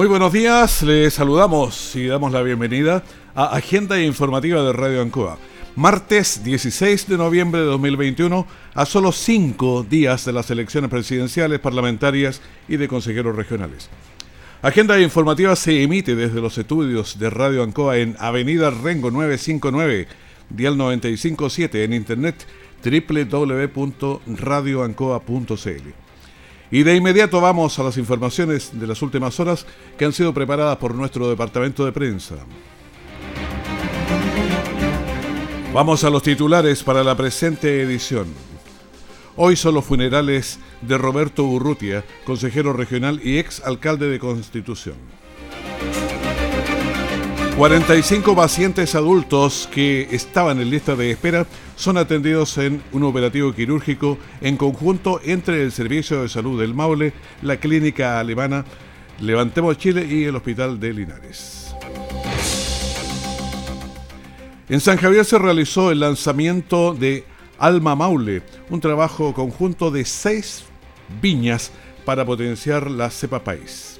Muy buenos días, les saludamos y damos la bienvenida a Agenda Informativa de Radio Ancoa. Martes 16 de noviembre de 2021, a solo cinco días de las elecciones presidenciales, parlamentarias y de consejeros regionales. Agenda Informativa se emite desde los estudios de Radio Ancoa en Avenida Rengo 959, dial 957, en internet www.radioancoa.cl. Y de inmediato vamos a las informaciones de las últimas horas que han sido preparadas por nuestro departamento de prensa. Vamos a los titulares para la presente edición. Hoy son los funerales de Roberto Urrutia, consejero regional y ex alcalde de Constitución. 45 pacientes adultos que estaban en lista de espera son atendidos en un operativo quirúrgico en conjunto entre el Servicio de Salud del Maule, la Clínica Alemana, Levantemos Chile y el Hospital de Linares. En San Javier se realizó el lanzamiento de Alma Maule, un trabajo conjunto de seis viñas para potenciar la cepa país.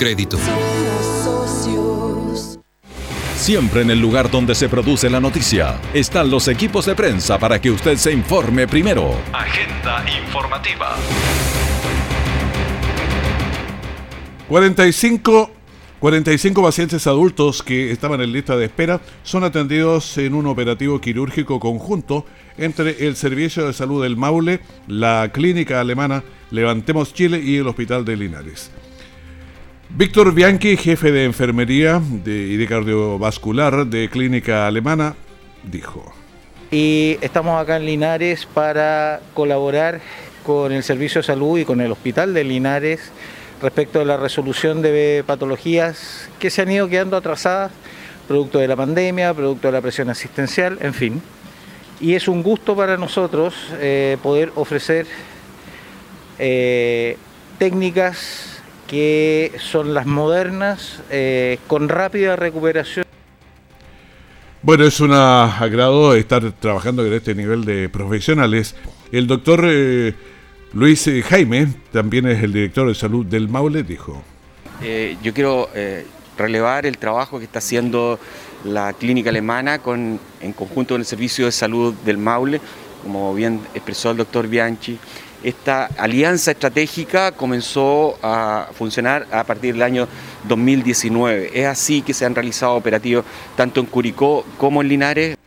crédito. Siempre en el lugar donde se produce la noticia están los equipos de prensa para que usted se informe primero. Agenda informativa. 45, 45 pacientes adultos que estaban en lista de espera son atendidos en un operativo quirúrgico conjunto entre el Servicio de Salud del Maule, la Clínica Alemana Levantemos Chile y el Hospital de Linares. Víctor Bianchi, jefe de enfermería y de cardiovascular de Clínica Alemana, dijo. Y estamos acá en Linares para colaborar con el Servicio de Salud y con el Hospital de Linares respecto de la resolución de patologías que se han ido quedando atrasadas, producto de la pandemia, producto de la presión asistencial, en fin. Y es un gusto para nosotros eh, poder ofrecer eh, técnicas que son las modernas, eh, con rápida recuperación. Bueno, es un agrado estar trabajando en este nivel de profesionales. El doctor eh, Luis Jaime, también es el director de salud del Maule, dijo. Eh, yo quiero relevar el trabajo que está haciendo la clínica alemana con, en conjunto con el Servicio de Salud del Maule, como bien expresó el doctor Bianchi esta alianza estratégica comenzó a funcionar a partir del año 2019. Es así que se han realizado operativos tanto en Curicó como en Linares.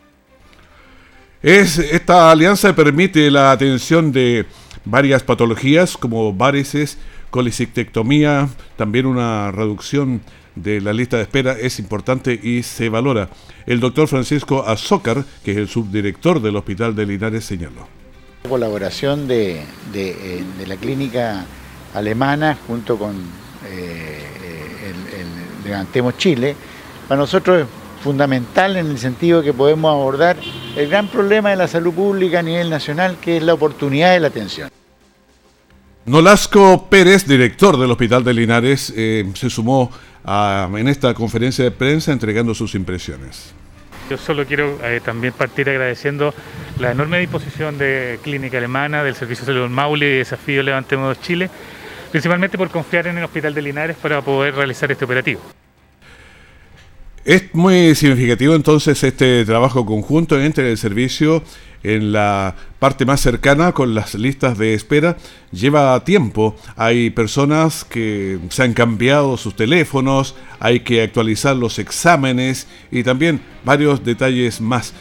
Es, esta alianza permite la atención de varias patologías como varices, colecistectomía, también una reducción de la lista de espera es importante y se valora. El doctor Francisco Azócar, que es el subdirector del Hospital de Linares, señaló colaboración de, eh, de, la clínica alemana junto con eh, el, Levantemos Chile, para nosotros es fundamental en el sentido que podemos abordar el gran problema de la salud pública a nivel nacional, que es la oportunidad de la atención. Nolasco Pérez, director del Hospital de Linares, eh, se sumó en esta conferencia de prensa entregando sus impresiones. Yo solo quiero eh, también partir agradeciendo la enorme disposición de Clínica Alemana, del Servicio de Salud Maule y de Desafío Levantemos Chile, principalmente por confiar en el Hospital de Linares para poder realizar este operativo. Es muy significativo entonces este trabajo conjunto entre el servicio en la parte más cercana con las listas de espera. Lleva tiempo. Hay personas que se han cambiado sus teléfonos, hay que actualizar los exámenes y también varios detalles más.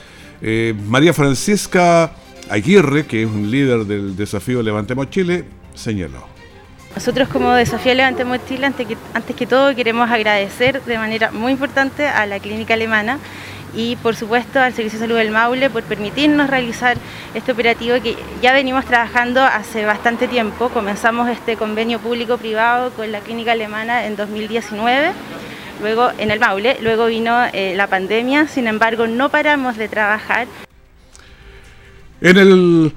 Eh, María Francisca Aguirre, que es un líder del desafío Levantemos Chile, señaló. Nosotros como Desafío Levantemos Chile, antes que, antes que todo, queremos agradecer de manera muy importante a la clínica alemana y por supuesto al Servicio de Salud del Maule por permitirnos realizar este operativo que ya venimos trabajando hace bastante tiempo. Comenzamos este convenio público-privado con la clínica alemana en 2019, luego en el Maule, luego vino eh, la pandemia, sin embargo no paramos de trabajar. En el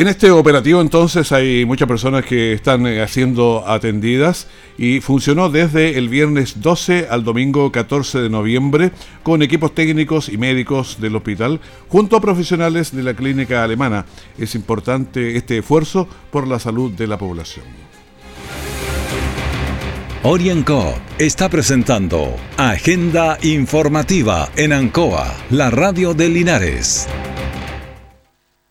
en este operativo entonces hay muchas personas que están eh, siendo atendidas y funcionó desde el viernes 12 al domingo 14 de noviembre con equipos técnicos y médicos del hospital junto a profesionales de la clínica alemana. Es importante este esfuerzo por la salud de la población. Orienco está presentando Agenda Informativa en Ancoa, la radio de Linares.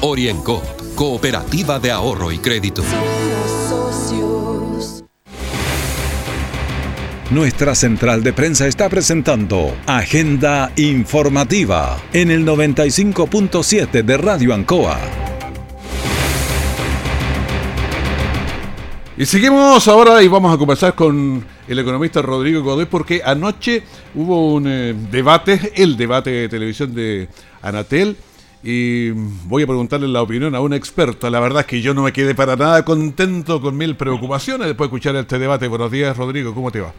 Orienco, cooperativa de ahorro y crédito. Nuestra central de prensa está presentando Agenda Informativa en el 95.7 de Radio Ancoa. Y seguimos ahora y vamos a conversar con el economista Rodrigo Godoy porque anoche hubo un eh, debate, el debate de televisión de Anatel y voy a preguntarle la opinión a una experta. La verdad es que yo no me quedé para nada contento con mil preocupaciones después de escuchar este debate. Buenos días, Rodrigo, ¿cómo te va?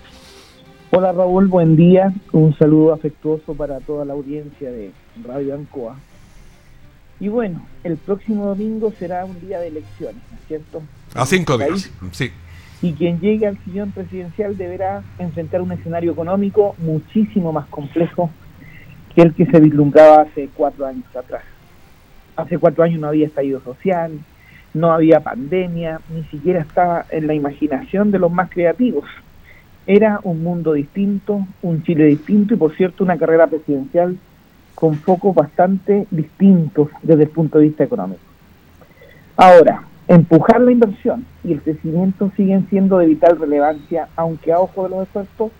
Hola Raúl, buen día. Un saludo afectuoso para toda la audiencia de Radio Ancoa. Y bueno, el próximo domingo será un día de elecciones, ¿no es cierto? A cinco días, sí. Y quien llegue al sillón presidencial deberá enfrentar un escenario económico muchísimo más complejo que el que se vislumbraba hace cuatro años atrás. Hace cuatro años no había estallido social, no había pandemia, ni siquiera estaba en la imaginación de los más creativos. Era un mundo distinto, un Chile distinto y por cierto una carrera presidencial con focos bastante distintos desde el punto de vista económico. Ahora, empujar la inversión y el crecimiento siguen siendo de vital relevancia, aunque a ojo de los expertos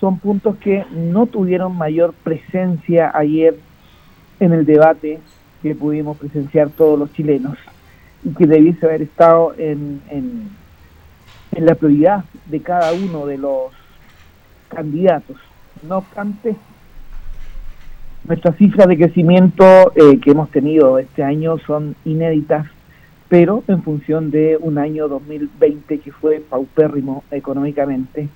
son puntos que no tuvieron mayor presencia ayer en el debate que pudimos presenciar todos los chilenos y que debiese haber estado en, en, la prioridad de cada uno de los candidatos. No obstante, nuestras cifras de crecimiento eh, que hemos tenido este año son inéditas, pero en función de un año 2020 que fue paupérrimo económicamente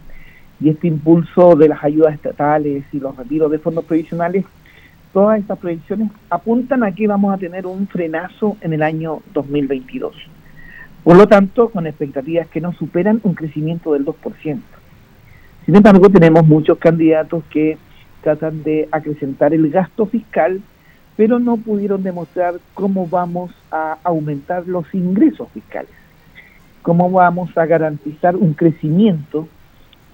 y este impulso de las ayudas estatales y los retiros de fondos provisionales, todas estas proyecciones apuntan a que vamos a tener un frenazo en el año 2022. Por lo tanto, con expectativas que no superan un crecimiento del 2%. Sin embargo, tenemos muchos candidatos que tratan de acrecentar el gasto fiscal, pero no pudieron demostrar cómo vamos a aumentar los ingresos fiscales, cómo vamos a garantizar un crecimiento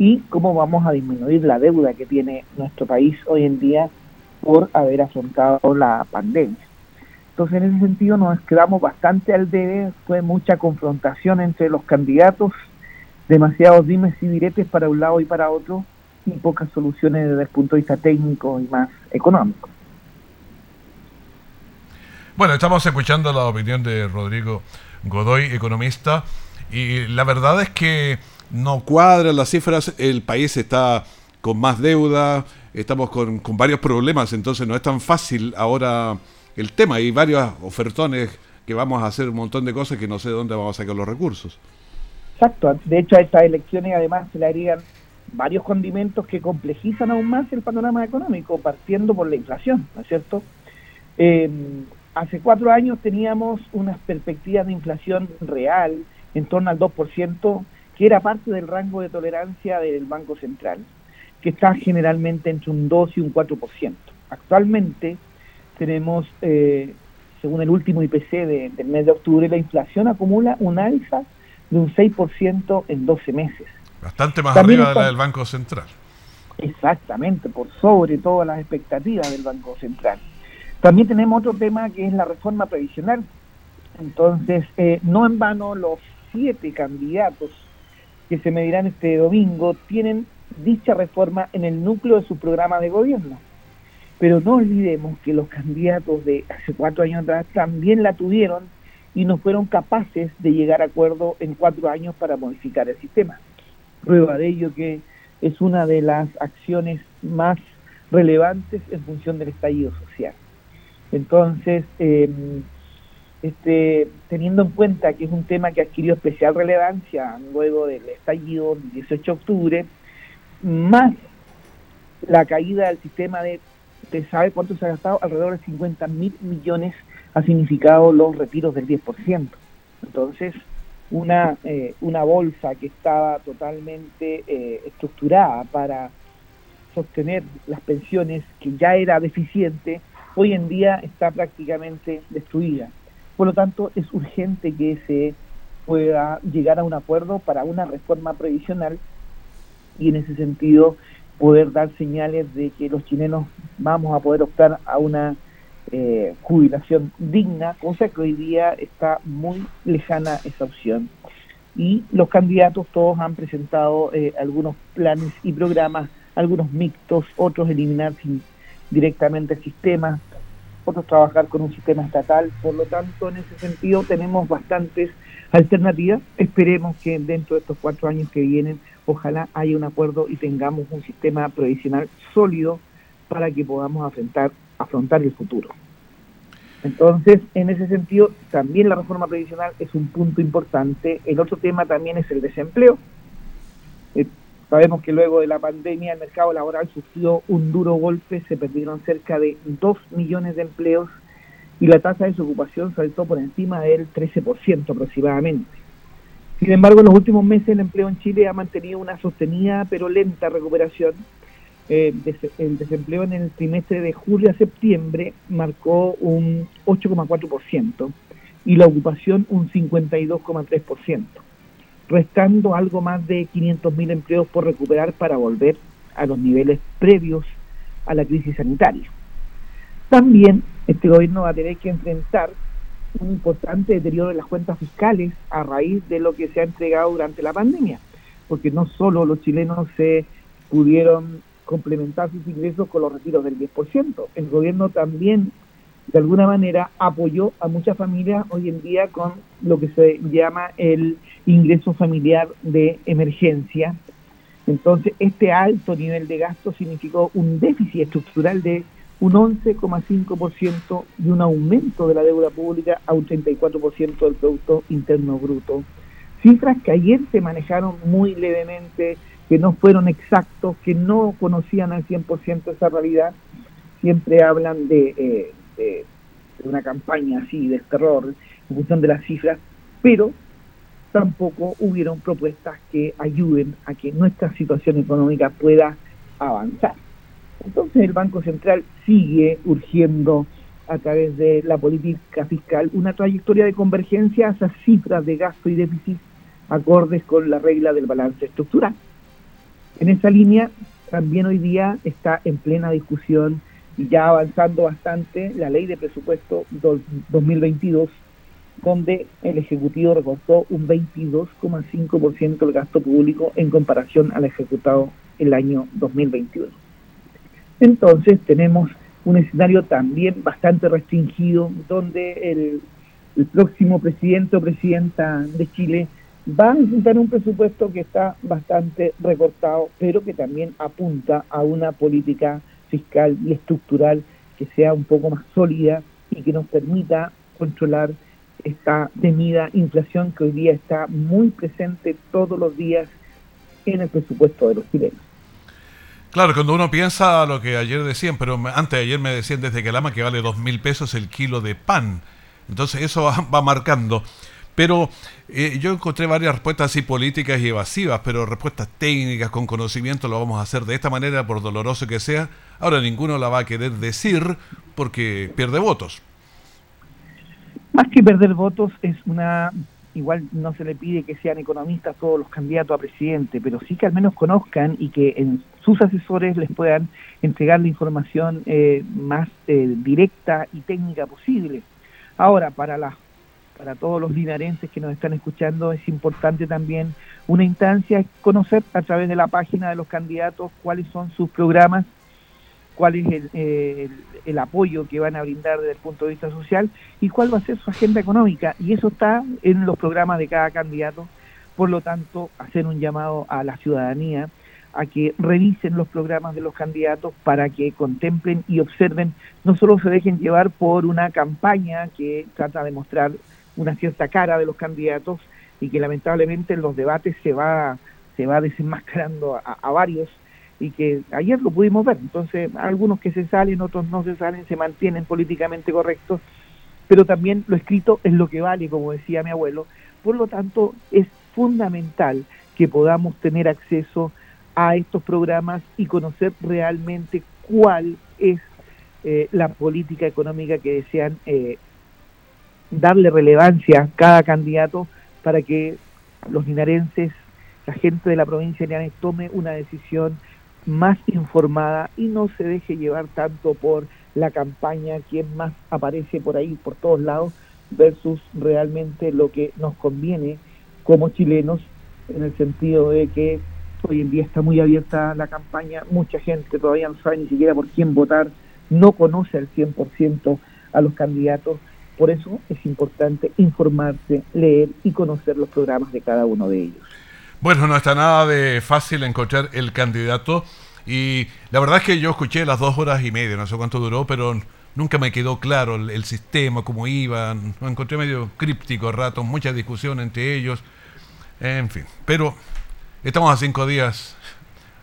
y cómo vamos a disminuir la deuda que tiene nuestro país hoy en día por haber afrontado la pandemia. Entonces, en ese sentido, nos quedamos bastante al debe. Fue mucha confrontación entre los candidatos, demasiados dimes y diretes para un lado y para otro, y pocas soluciones desde el punto de vista técnico y más económico. Bueno, estamos escuchando la opinión de Rodrigo Godoy, economista, y la verdad es que no cuadran las cifras, el país está con más deuda, estamos con, con, varios problemas, entonces no es tan fácil ahora el tema. Hay varios ofertones que vamos a hacer un montón de cosas que no sé dónde vamos a sacar los recursos. Exacto, de hecho a estas elecciones además se le agregan varios condimentos que complejizan aún más el panorama económico, partiendo por la inflación, ¿no es cierto? Eh, hace cuatro años teníamos unas perspectivas de inflación real en torno al 2%, que era parte del rango de tolerancia del Banco Central, que está generalmente entre un 2 y un 4%. Actualmente tenemos, eh, según el último IPC del mes de octubre, la inflación acumula un alza de un 6% en 12 meses. Bastante más arriba de la del Banco Central. Exactamente, por sobre todas las expectativas del Banco Central. También tenemos otro tema que es la reforma previsional. Entonces, eh, no en vano los siete candidatos que se medirán este domingo tienen dicha reforma en el núcleo de su programa de gobierno. Pero no olvidemos que los candidatos de hace cuatro años atrás también la tuvieron y no fueron capaces de llegar a acuerdo en cuatro años para modificar el sistema. Prueba de ello que es una de las acciones más relevantes en función del estallido social. Entonces, em, este, teniendo en cuenta que es un tema que adquirió especial relevancia luego del estallido del 18 de octubre, más la caída del sistema de, ¿usted sabe cuánto se ha gastado? Alrededor de 50 mil millones ha significado los retiros del 10%. Entonces, una, eh, una bolsa que estaba totalmente eh, estructurada para sostener las pensiones, que ya era deficiente, hoy en día está prácticamente destruida. Por lo tanto, es urgente que se pueda llegar a un acuerdo para una reforma previsional y en ese sentido poder dar señales de que los chilenos vamos a poder optar a una eh, jubilación digna, cosa que hoy día está muy lejana esa opción. Y los candidatos todos han presentado eh, algunos planes y programas, algunos mixtos, otros eliminar directamente el sistema, otros trabajar con un sistema estatal. Por lo tanto, en ese sentido tenemos bastantes alternativas. Esperemos que dentro de estos cuatro años que vienen, ojalá haya un acuerdo y tengamos un sistema provisional sólido para que podamos afrontar, afrontar el futuro. Entonces, en ese sentido, también la reforma previsional es un punto importante. El otro tema también es el desempleo. Sabemos que luego de la pandemia el mercado laboral sufrió un duro golpe, se perdieron cerca de 2 millones de empleos y la tasa de desocupación saltó por encima del 13% aproximadamente. Sin embargo, en los últimos meses el empleo en Chile ha mantenido una sostenida pero lenta recuperación. Eh, el desempleo en el trimestre de julio a septiembre marcó un 8,4% y la ocupación un 52,3% restando algo más de 500.000 empleos por recuperar para volver a los niveles previos a la crisis sanitaria. También este gobierno va a tener que enfrentar un importante deterioro de las cuentas fiscales a raíz de lo que se ha entregado durante la pandemia, porque no solo los chilenos se pudieron complementar sus ingresos con los retiros del 10%, el gobierno también de alguna manera apoyó a muchas familias hoy en día con lo que se llama el ingreso familiar de emergencia. Entonces, este alto nivel de gasto significó un déficit estructural de un 11,5% y un aumento de la deuda pública a un 34% del Producto Interno Bruto. Cifras que ayer se manejaron muy levemente, que no fueron exactos, que no conocían al 100% esa realidad. Siempre hablan de, eh, una campaña así de terror en función de las cifras, pero tampoco hubieron propuestas que ayuden a que nuestra situación económica pueda avanzar. Entonces el Banco Central sigue urgiendo a través de la política fiscal una trayectoria de convergencia a esas cifras de gasto y déficit acordes con la regla del balance estructural. En esa línea también hoy día está en plena discusión ya avanzando bastante la ley de presupuesto 2022 donde el Ejecutivo recortó un 22,5% del gasto público en comparación al ejecutado el año 2021. Entonces tenemos un escenario también bastante restringido donde el, próximo presidente o presidenta de Chile va a enfrentar un presupuesto que está bastante recortado, pero que también apunta a una política fiscal y estructural que sea un poco más sólida y que nos permita controlar esta temida inflación que hoy día está muy presente todos los días en el presupuesto de los chilenos. Claro, cuando uno piensa lo que ayer decían, pero antes de ayer me decían desde Calama que vale dos mil pesos el kilo de pan. Entonces eso va, marcando. Pero eh, yo encontré varias respuestas así políticas y evasivas, pero respuestas técnicas con conocimiento lo vamos a hacer de esta manera, por doloroso que sea. Ahora ninguno la va a querer decir porque pierde votos. Más que perder votos es una igual no se le pide que sean economistas todos los candidatos a presidente, pero sí que al menos conozcan y que en sus asesores les puedan entregar la información eh, más eh, directa y técnica posible. Ahora, para, las, para todos los linarenses que nos están escuchando, es importante también una instancia, conocer a través de la página de los candidatos cuáles son sus programas cuál es el, apoyo que van a brindar desde el punto de vista social y cuál va a ser su agenda económica. Y eso está en los programas de cada candidato. Por lo tanto, hacer un llamado a la ciudadanía a que revisen los programas de los candidatos para que contemplen y observen, no solo se dejen llevar por una campaña que trata de mostrar una cierta cara de los candidatos y que lamentablemente en los debates se va, se va desenmascarando a varios y que ayer lo pudimos ver. Entonces, algunos que se salen, otros no se salen, se mantienen políticamente correctos, pero también lo escrito es lo que vale, como decía mi abuelo. Por lo tanto, es fundamental que podamos tener acceso a estos programas y conocer realmente cuál es eh, la política económica que desean eh, darle relevancia a cada candidato para que los linarenses, la gente de la provincia de Linares tome una decisión más informada y no se deje llevar tanto por la campaña, quien más aparece por ahí, por todos lados, versus realmente lo que nos conviene como chilenos, en el sentido de que hoy en día está muy abierta la campaña, mucha gente todavía no sabe ni siquiera por quién votar, no conoce al 100% a los candidatos, por eso es importante informarse, leer y conocer los programas de cada uno de ellos. Bueno, no está nada de fácil encontrar el candidato y la verdad es que yo escuché las dos horas y media, no sé cuánto duró, pero nunca me quedó claro el, sistema, cómo iba, lo encontré medio críptico a ratos, mucha discusión entre ellos, en fin, pero estamos a cinco días,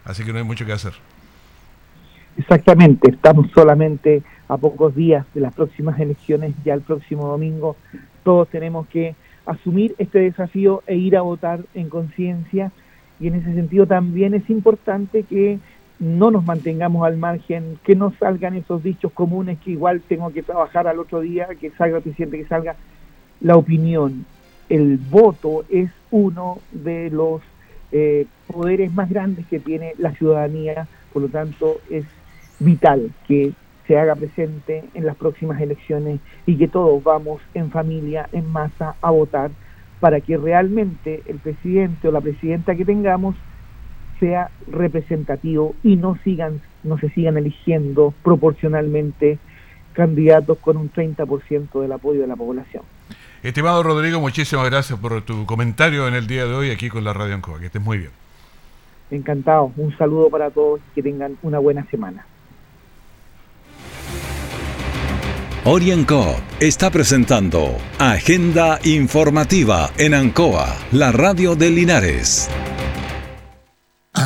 así que no hay mucho que hacer. Exactamente, estamos solamente a pocos días de las próximas elecciones, ya el próximo domingo todos tenemos que asumir este desafío e ir a votar en conciencia. Y en ese sentido también es importante que no nos mantengamos al margen, que no salgan esos dichos comunes que igual tengo que trabajar al otro día, que salga el presidente, que salga la opinión. El voto es uno de los eh, poderes más grandes que tiene la ciudadanía, por lo tanto es vital que se haga presente en las próximas elecciones y que todos vamos en familia, en masa, a votar para que realmente el presidente o la presidenta que tengamos sea representativo y no sigan no se sigan eligiendo proporcionalmente candidatos con un 30% del apoyo de la población. Estimado Rodrigo, muchísimas gracias por tu comentario en el día de hoy aquí con la Radio Ancoa. Que estés muy bien. Encantado. Un saludo para todos y que tengan una buena semana. Orienco está presentando Agenda Informativa en Ancoa, la radio de Linares.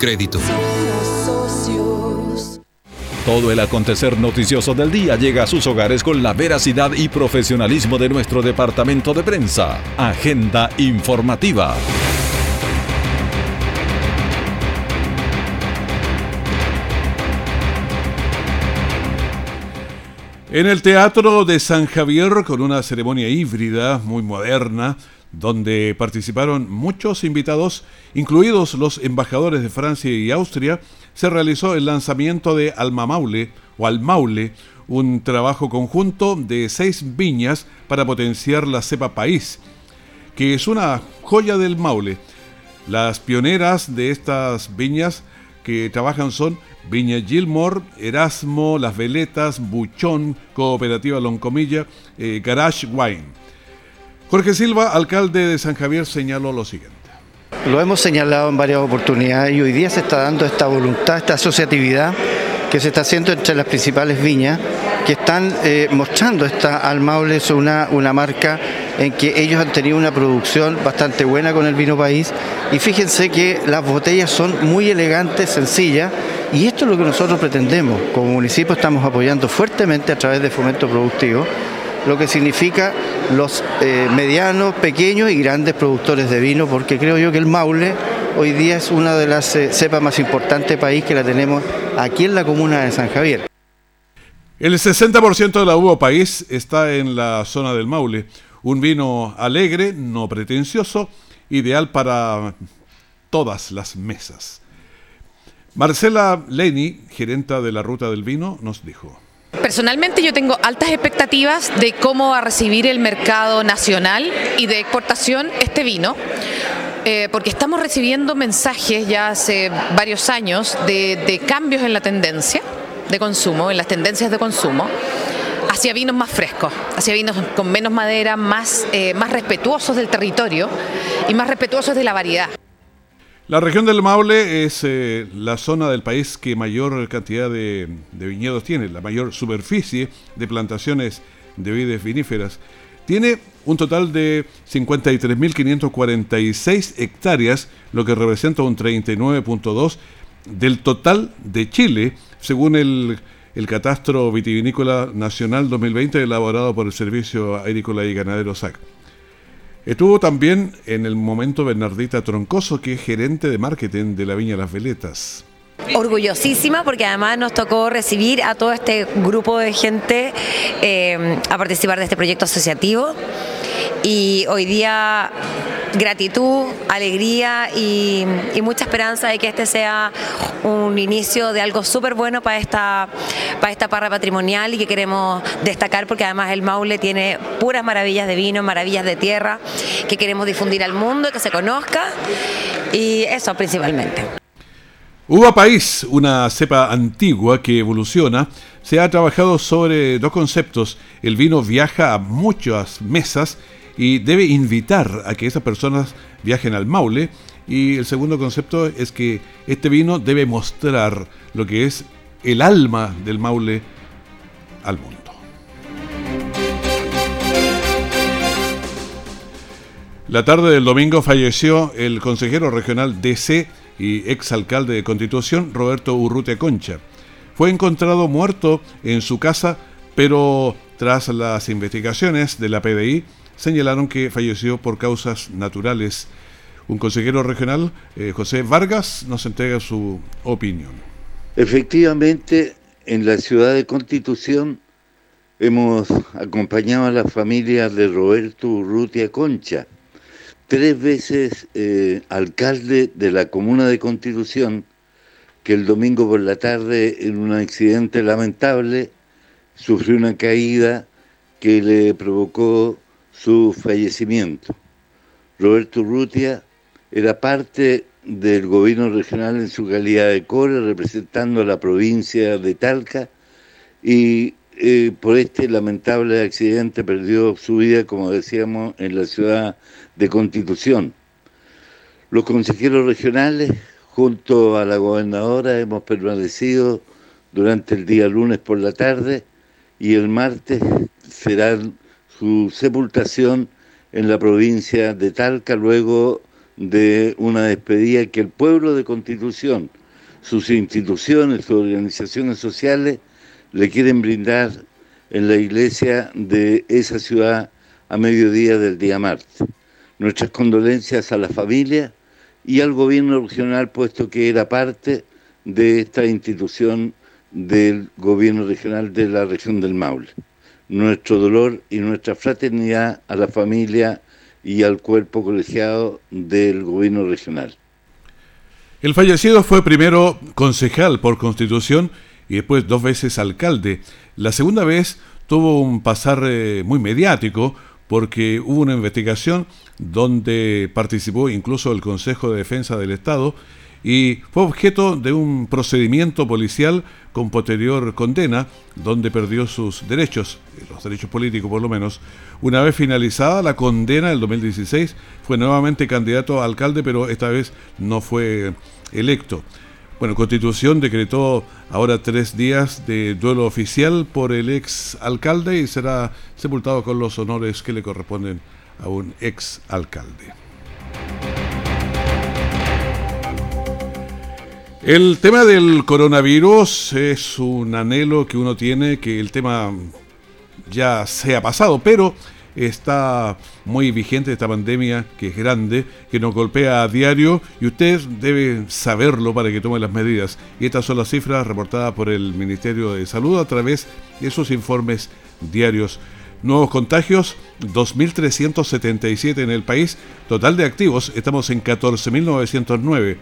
Crédito. Todo el acontecer noticioso del día llega a sus hogares con la veracidad y profesionalismo de nuestro departamento de prensa. Agenda informativa. En el Teatro de San Javier, con una ceremonia híbrida muy moderna, donde participaron muchos invitados, incluidos los embajadores de Francia y Austria, se realizó el lanzamiento de Alma Maule o Almaule, un trabajo conjunto de seis viñas para potenciar la cepa país, que es una joya del Maule. Las pioneras de estas viñas que trabajan son Viña Gilmore, Erasmo, Las Veletas, Buchón, Cooperativa Loncomilla, eh, Garage Wine. Jorge Silva, alcalde de San Javier, señaló lo siguiente. Lo hemos señalado en varias oportunidades y hoy día se está dando esta voluntad, esta asociatividad que se está haciendo entre las principales viñas que están eh, mostrando esta al Maule es una, una marca en que ellos han tenido una producción bastante buena con el vino país y fíjense que las botellas son muy elegantes, sencillas y esto es lo que nosotros pretendemos. Como municipio estamos apoyando fuertemente a través de fomento productivo lo que significa los eh, medianos, pequeños y grandes productores de vino, porque creo yo que el Maule hoy día es una de las eh, cepas más importantes del país que la tenemos aquí en la comuna de San Javier. El 60% de la uva país está en la zona del Maule, un vino alegre, no pretencioso, ideal para todas las mesas. Marcela Leni, gerenta de la Ruta del Vino, nos dijo. Personalmente yo tengo altas expectativas de cómo va a recibir el mercado nacional y de exportación este vino. Eh, porque estamos recibiendo mensajes ya hace varios años de, cambios en la tendencia de consumo, en las tendencias de consumo, hacia vinos más frescos, hacia vinos con menos madera, más, eh, más respetuosos del territorio y más respetuosos de la variedad. La región del Maule es eh, la zona del país que mayor cantidad de, viñedos tiene, la mayor superficie de plantaciones de vides viníferas. Tiene un total de 53.546 hectáreas, lo que representa un 39.2 del total de Chile, según el, el Catastro Vitivinícola Nacional 2020 elaborado por el Servicio Agrícola y Ganadero SAC. Estuvo también en el momento Bernardita Troncoso, que es gerente de marketing de la Viña Las Veletas. Orgullosísima porque además nos tocó recibir a todo este grupo de gente eh, a participar de este proyecto asociativo y hoy día gratitud, alegría y, mucha esperanza de que este sea un inicio de algo súper bueno para esta, para esta parra patrimonial y que queremos destacar porque además el Maule tiene puras maravillas de vino, maravillas de tierra que queremos difundir al mundo, que se conozca y eso principalmente. Uva País, una cepa antigua que evoluciona, se ha trabajado sobre dos conceptos. El vino viaja a muchas mesas y debe invitar a que esas personas viajen al Maule. Y el segundo concepto es que este vino debe mostrar lo que es el alma del Maule al mundo. La tarde del domingo falleció el consejero regional DC y exalcalde de Constitución, Roberto Urrutia Concha. Fue encontrado muerto en su casa, pero tras las investigaciones de la PDI, señalaron que falleció por causas naturales. Un consejero regional, eh, José Vargas, nos entrega su opinión. Efectivamente, en la ciudad de Constitución hemos acompañado a la familia de Roberto Urrutia Concha, tres veces eh, alcalde de la comuna de Constitución, que el domingo por la tarde, en un accidente lamentable, sufrió una caída que le provocó su fallecimiento. Roberto Urrutia era parte del gobierno regional en su calidad de core, representando a la provincia de Talca, y eh, por este lamentable accidente perdió su vida, como decíamos, en la ciudad de Constitución. Los consejeros regionales, junto a la gobernadora, hemos permanecido durante el día lunes por la tarde y el martes serán su sepultación en la provincia de Talca luego de una despedida que el pueblo de Constitución, sus instituciones, sus organizaciones sociales, le quieren brindar en la iglesia de esa ciudad a mediodía del día martes. Nuestras condolencias a la familia y al gobierno regional, puesto que era parte de esta institución del gobierno regional de la región del Maule nuestro dolor y nuestra fraternidad a la familia y al cuerpo colegiado del gobierno regional. El fallecido fue primero concejal por constitución y después dos veces alcalde. La segunda vez tuvo un pasar eh, muy mediático porque hubo una investigación donde participó incluso el Consejo de Defensa del Estado y fue objeto de un procedimiento policial con posterior condena, donde perdió sus derechos, los derechos políticos por lo menos. Una vez finalizada la condena del 2016, fue nuevamente candidato a alcalde, pero esta vez no fue electo. Bueno, Constitución decretó ahora tres días de duelo oficial por el ex alcalde y será sepultado con los honores que le corresponden a un ex alcalde. El tema del coronavirus es un anhelo que uno tiene, que el tema ya se ha pasado, pero está muy vigente esta pandemia que es grande, que nos golpea a diario y usted debe saberlo para que tome las medidas. Y estas son las cifras reportadas por el Ministerio de Salud a través de sus informes diarios. Nuevos contagios, 2.377 en el país. Total de activos, estamos en 14.909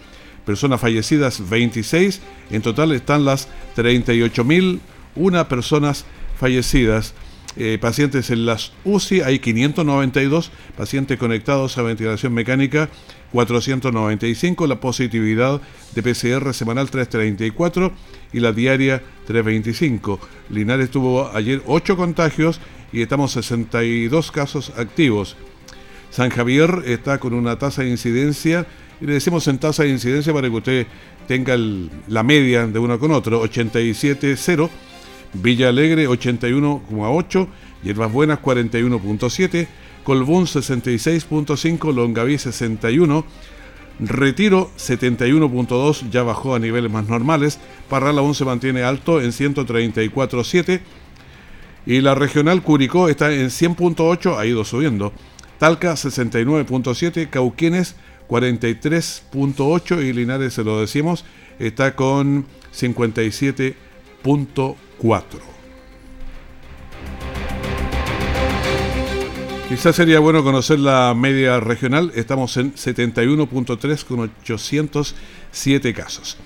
personas fallecidas 26, en total están las 38.001 personas fallecidas. Eh, pacientes en las UCI hay 592, pacientes conectados a ventilación mecánica 495, la positividad de PCR semanal 334 y la diaria 325. Linares tuvo ayer 8 contagios y estamos 62 casos activos. San Javier está con una tasa de incidencia y le decimos en tasa de incidencia para que usted tenga la media de uno con otro, 87.0, Villa Alegre 81,8, Hierbas Buenas 41.7, Colbún 66.5, Longaví 61, Retiro 71.2 ya bajó a niveles más normales, Parral aún se mantiene alto en 134.7 y la regional Curicó está en 100.8, ha ido subiendo. Talca 69.7, Cauquienes 43.8 y Linares, se lo decimos, está con 57.4. Quizás sería bueno conocer la media regional. Estamos en 71.3 con 807 casos.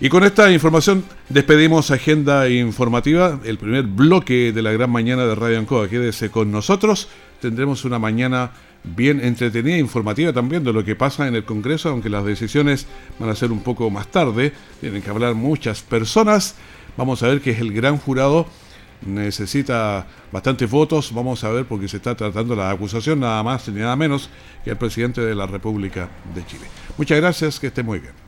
Y con esta información despedimos Agenda Informativa, el primer bloque de la gran mañana de Radio Ancoa. Quédese con nosotros. Tendremos una mañana bien entretenida e informativa también de lo que pasa en el Congreso, aunque las decisiones van a ser un poco más tarde, tienen que hablar muchas personas. Vamos a ver que es el gran jurado, necesita bastantes votos, vamos a ver porque se está tratando la acusación nada más ni nada menos que el presidente de la República de Chile. Muchas gracias, que esté muy bien.